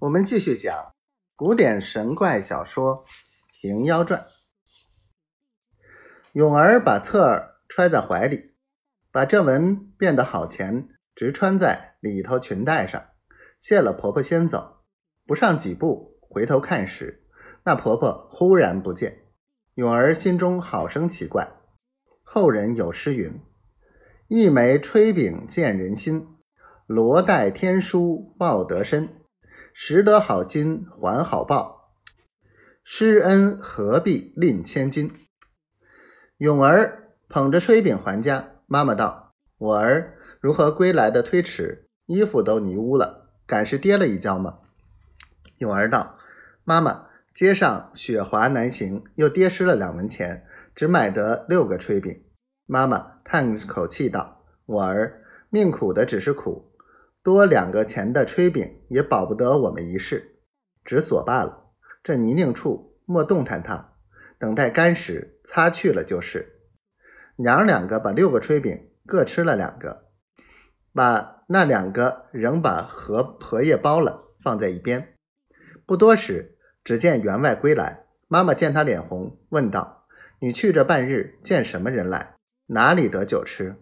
我们继续讲古典神怪小说《平妖传》。永儿把侧耳揣在怀里，把这文变得好前，直穿在里头裙带上，谢了婆婆先走。不上几步，回头看时，那婆婆忽然不见。永儿心中好生奇怪。后人有诗云：“一枚炊饼见人心，罗带天书报得深。”拾得好金还好报，施恩何必吝千金？永儿捧着炊饼还家，妈妈道：“我儿如何归来的推迟？衣服都泥污了，敢是跌了一跤吗？”永儿道：“妈妈，街上雪滑难行，又跌失了两文钱，只买得六个炊饼。”妈妈叹口气道：“我儿命苦的只是苦。”多两个钱的炊饼也保不得我们一世，只锁罢了。这泥泞处莫动弹它，等待干时擦去了就是。娘两个把六个炊饼各吃了两个，把那两个仍把荷荷叶包了放在一边。不多时，只见员外归来，妈妈见他脸红，问道：“你去这半日见什么人来？哪里得酒吃？”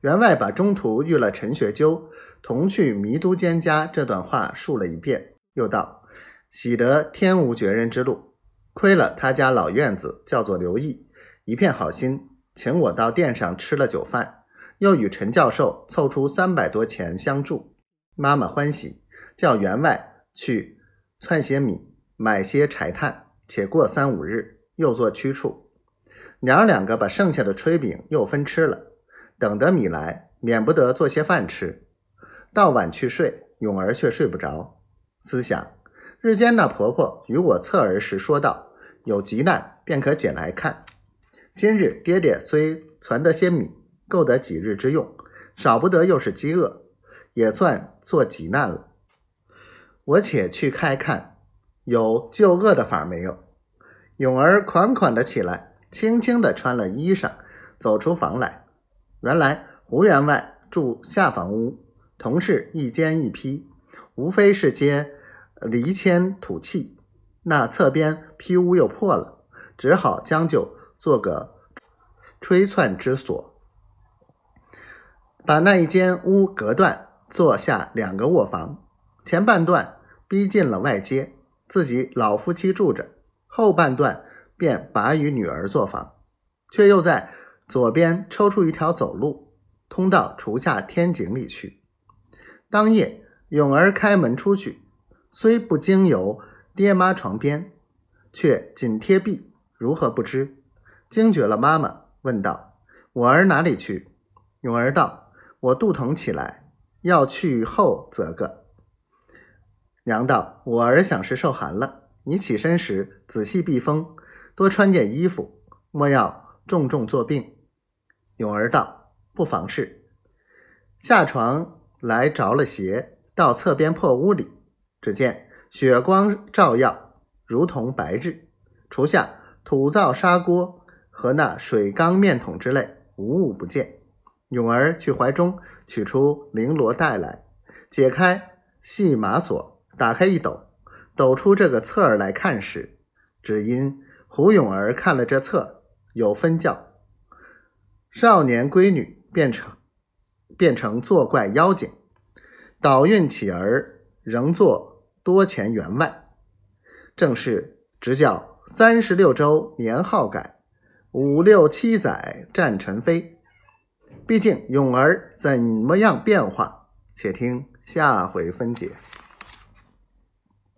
员外把中途遇了陈学究。同去弥都监家这段话述了一遍，又道：“喜得天无绝人之路，亏了他家老院子叫做刘毅，一片好心，请我到店上吃了酒饭，又与陈教授凑出三百多钱相助。妈妈欢喜，叫员外去窜些米，买些柴炭，且过三五日又做驱处。娘儿两个把剩下的炊饼又分吃了，等得米来，免不得做些饭吃。”到晚去睡，永儿却睡不着。思想日间那婆婆与我侧耳时说道：“有急难便可捡来看。”今日爹爹虽攒得些米，够得几日之用，少不得又是饥饿，也算做急难了。我且去开看，有救饿的法没有？永儿款款的起来，轻轻的穿了衣裳，走出房来。原来胡员外住下房屋。同事一间一批，无非是些离铅土器。那侧边坯屋又破了，只好将就做个吹窜之所，把那一间屋隔断，做下两个卧房。前半段逼近了外街，自己老夫妻住着；后半段便把与女儿作房，却又在左边抽出一条走路，通到厨下天井里去。当夜，永儿开门出去，虽不经由爹妈床边，却紧贴壁，如何不知？惊觉了妈妈，问道：“我儿哪里去？”永儿道：“我肚疼起来，要去后则个。”娘道：“我儿想是受寒了，你起身时仔细避风，多穿件衣服，莫要重重作病。”永儿道：“不妨事。”下床。来着了鞋，到侧边破屋里，只见雪光照耀，如同白日。厨下土灶砂锅和那水缸面桶之类，无物不见。永儿去怀中取出绫罗带来，解开细麻锁，打开一抖，抖出这个册儿来看时，只因胡永儿看了这册，有分教：少年闺女变成。变成作怪妖精，倒运起儿仍作多钱员外，正是直教三十六周年号改，五六七载战尘飞。毕竟永儿怎么样变化？且听下回分解。